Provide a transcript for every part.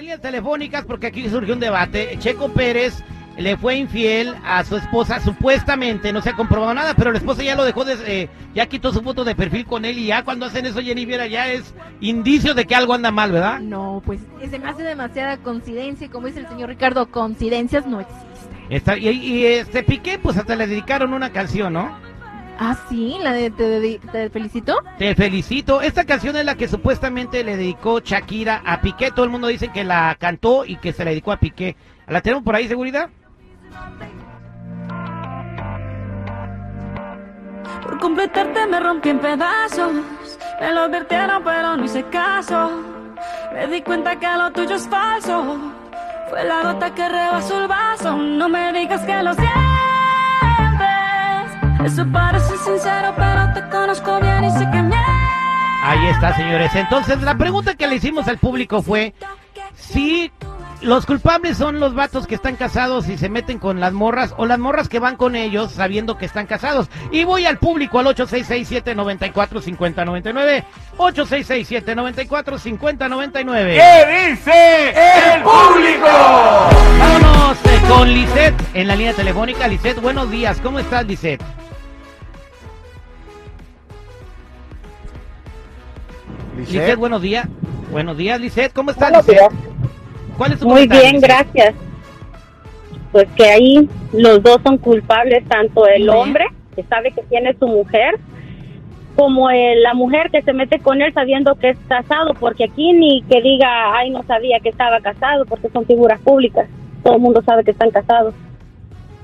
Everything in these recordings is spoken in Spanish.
líneas telefónicas porque aquí surgió un debate. Checo Pérez le fue infiel a su esposa, supuestamente, no se ha comprobado nada, pero la esposa ya lo dejó, de, eh, ya quitó su foto de perfil con él y ya cuando hacen eso, Jennifer, ya es indicio de que algo anda mal, ¿verdad? No, pues se me hace demasiada coincidencia, como dice el señor Ricardo, coincidencias no existen. Está, y, y este Piqué, pues hasta le dedicaron una canción, ¿no? Ah, sí, la de te, te, felicito. Te felicito. Esta canción es la que supuestamente le dedicó Shakira a Piqué. Todo el mundo dice que la cantó y que se la dedicó a Piqué. ¿La tenemos por ahí, seguridad? Por completarte me rompí en pedazos. Me lo advirtieron, pero no hice caso. Me di cuenta que lo tuyo es falso. Fue la gota que rebasó el vaso. No me digas que lo sientes. Eso parece sincero, pero te conozco bien y sé que me. Ahí está, señores. Entonces, la pregunta que le hicimos al público fue si los culpables son los vatos que están casados y se meten con las morras o las morras que van con ellos sabiendo que están casados. Y voy al público al 8667-945099. 8667-945099. ¿Qué dice el público? Vámonos con Lisette en la línea telefónica. Lisette, buenos días. ¿Cómo estás, Lisette? Lisette, buenos días. Buenos días, Lisette. ¿Cómo estás, Lisette? Muy bien, gracias. Pues que ahí los dos son culpables, tanto el hombre, que sabe que tiene su mujer, como la mujer que se mete con él sabiendo que es casado, porque aquí ni que diga, ay, no sabía que estaba casado, porque son figuras públicas. Todo el mundo sabe que están casados.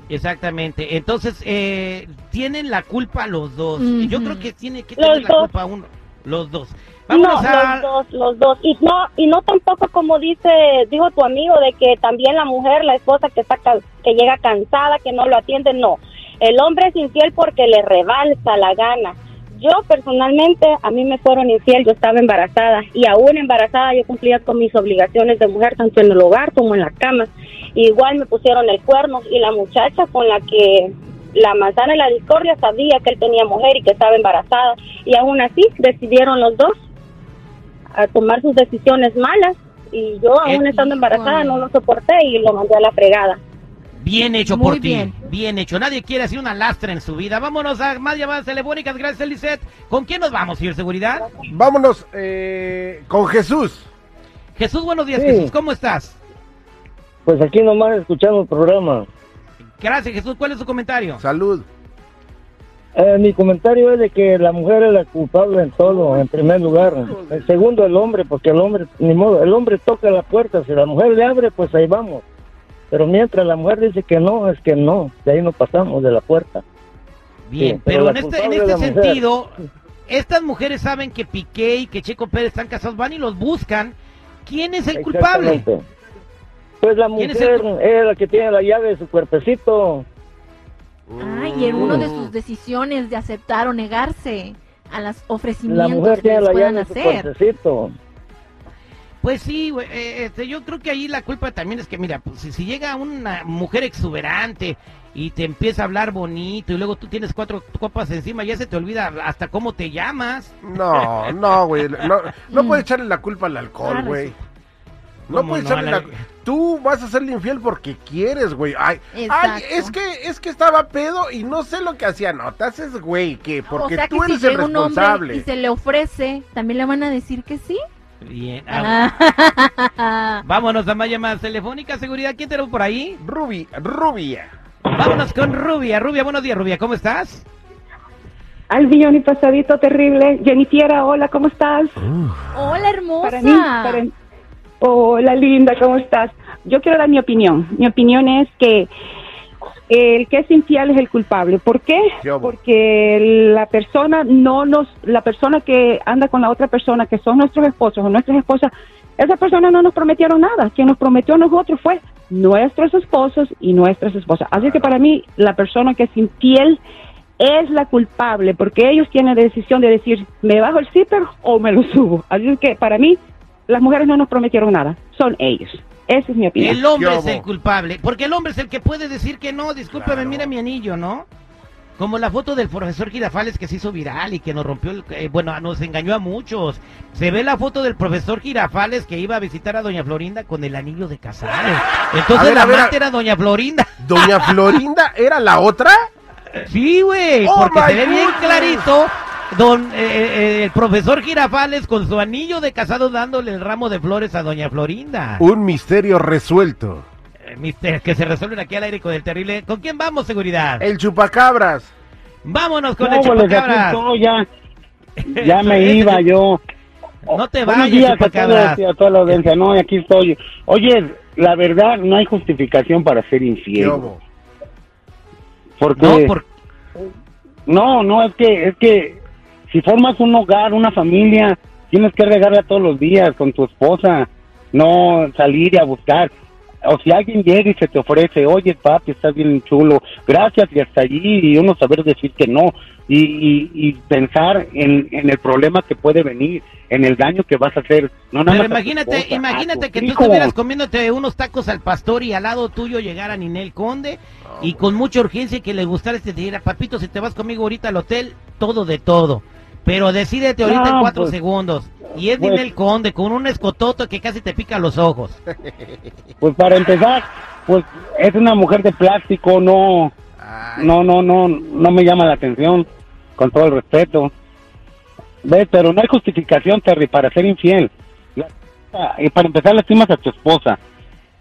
Exactamente. Entonces, eh, tienen la culpa los dos. Yo creo que tiene que tener la culpa uno, los dos no, los dos, los dos. Y no, y no tampoco como dice, dijo tu amigo, de que también la mujer, la esposa que, está, que llega cansada, que no lo atiende, no. El hombre es infiel porque le rebalsa la gana. Yo personalmente, a mí me fueron infiel, yo estaba embarazada y aún embarazada yo cumplía con mis obligaciones de mujer, tanto en el hogar como en la cama. igual me pusieron el cuerno y la muchacha con la que la manzana y la discordia sabía que él tenía mujer y que estaba embarazada y aún así decidieron los dos a tomar sus decisiones malas y yo aún estando embarazada no lo soporté y lo mandé a la fregada. Bien hecho por ti, bien. hecho. Nadie quiere hacer una lastra en su vida. Vámonos a más llamadas telefónicas. Gracias, Lisette. ¿Con quién nos vamos, señor Seguridad? Vámonos eh, con Jesús. Jesús, buenos días, Jesús. ¿Cómo estás? Pues aquí nomás escuchando el programa. Gracias, Jesús. ¿Cuál es su comentario? Salud. Eh, mi comentario es de que la mujer es la culpable en todo, en primer lugar. En segundo, el hombre, porque el hombre, ni modo, el hombre toca la puerta, si la mujer le abre, pues ahí vamos. Pero mientras la mujer dice que no, es que no, de ahí no pasamos de la puerta. Bien, pero, en este, en este sentido, estas mujeres saben que Piqué y que Checo Pérez están casados, van y los buscan. ¿Quién es el culpable? Pues la mujer es la que tiene la llave de su cuerpecito. Ah, y en uno de sus decisiones de aceptar o negarse a los ofrecimientos que les puedan hacer. Pues sí, eh, este, yo creo que ahí la culpa también es que, mira, pues, si, llega una mujer exuberante y te empieza a hablar bonito y luego tú tienes cuatro copas encima, ya se te olvida hasta cómo te llamas. No, no, güey, no, no puedes echarle la culpa al alcohol, güey. No puedes echarle la... Tú vas a serle infiel porque quieres, güey. Ay, ay, es que es que estaba pedo y no sé lo que hacía. No, te haces, güey, que porque tú eres el responsable. y se le ofrece, ¿también le van a decir que sí? Bien. Ah. Vámonos a más llamadas telefónicas. Seguridad, ¿quién tenemos por ahí? Ruby, Rubia. Vámonos con Rubia. Rubia, buenos días, Rubia. ¿Cómo estás? Al billón y pasadito terrible. Jennifer, hola, ¿cómo estás? Hola, hermosa. Para mí, para, Hola linda, ¿cómo estás? Yo quiero dar mi opinión. Mi opinión es que el que es infiel es el culpable. ¿Por qué? Porque la persona no nos, la persona que anda con la otra persona, que son nuestros esposos o nuestras esposas, esa persona no nos prometieron nada. Quien nos prometió a nosotros fue nuestros esposos y nuestras esposas. Así que para mí la persona que es infiel es la culpable porque ellos tienen la decisión de decir, ¿me bajo el zipper o me lo subo? Así que para mí las mujeres no nos prometieron nada, son ellos. Esa es mi opinión. El hombre es el culpable, porque el hombre es el que puede decir que no, discúlpeme, mira mi anillo, ¿no? Como la foto del profesor Girafales que se hizo viral y que nos rompió, el, eh, bueno, nos engañó a muchos. Se ve la foto del profesor Girafales que iba a visitar a Doña Florinda con el anillo de casado. Entonces la amante era Doña Florinda. ¿Doña Florinda era la otra? Sí, güey, oh porque se ve bien clarito don eh, eh, el profesor Girafales con su anillo de casado dándole el ramo de flores a doña Florinda. Un misterio resuelto. Eh, misterio que se resuelven aquí al aire con el terrible. ¿Con quién vamos, seguridad? El chupacabras. Vámonos con el chupacabras. ya, ya me iba yo. No te vayas, chupacabras. A, toda la audiencia. No, aquí estoy. Oye, la verdad, no hay justificación para ser infiel. Porque... No, por... no, no, es que, es que si formas un hogar, una familia, tienes que regarla todos los días con tu esposa, no salir y a buscar. O si alguien llega y se te ofrece, oye papi, estás bien chulo, gracias y hasta allí, y uno saber decir que no, y, pensar en, el problema que puede venir, en el daño que vas a hacer. No, Pero imagínate, imagínate que tú estuvieras comiéndote unos tacos al pastor y al lado tuyo llegara Ninel Conde y con mucha urgencia que le gustara este te papito, si te vas conmigo ahorita al hotel, todo de todo. Pero decídete ahorita en cuatro pues, segundos. Y es pues, Conde con un escototo que casi te pica los ojos. Pues para empezar, pues es una mujer de plástico, no, no, no, no, no me llama la atención, con todo el respeto. ¿Ves? Pero no hay justificación, Terry, para ser infiel. Y para empezar, lastimas a tu esposa.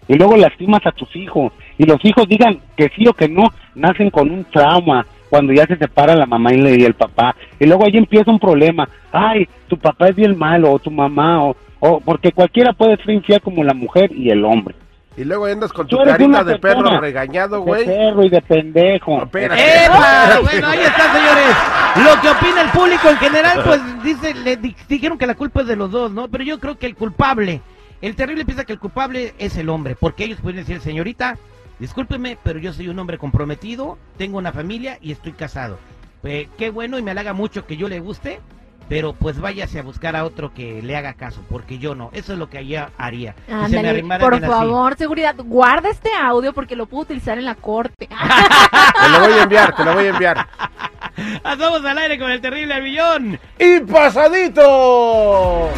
Y luego lastimas a tus hijos. Y los hijos digan que sí o que no, nacen con un trauma cuando ya se separa la mamá y el papá. Y luego ahí empieza un problema. Ay, tu papá es bien malo, o tu mamá, o, o porque cualquiera puede ser infiel como la mujer y el hombre. Y luego andas con tu carita de perro regañado, güey. De perro y de pendejo. Bueno, ahí está, señores. Lo que opina el público en general, pues dice, le dijeron que la culpa es de los dos, ¿no? Pero yo creo que el culpable, el terrible piensa que el culpable es el hombre, porque ellos pueden decir, señorita, Discúlpeme, pero yo soy un hombre comprometido, tengo una familia y estoy casado. Pues, qué bueno y me halaga mucho que yo le guste, pero pues váyase a buscar a otro que le haga caso, porque yo no. Eso es lo que ella haría. por favor, seguridad, guarda este audio porque lo puedo utilizar en la corte. te lo voy a enviar, te lo voy a enviar. Pasamos al aire con el terrible millón. ¡Y pasadito!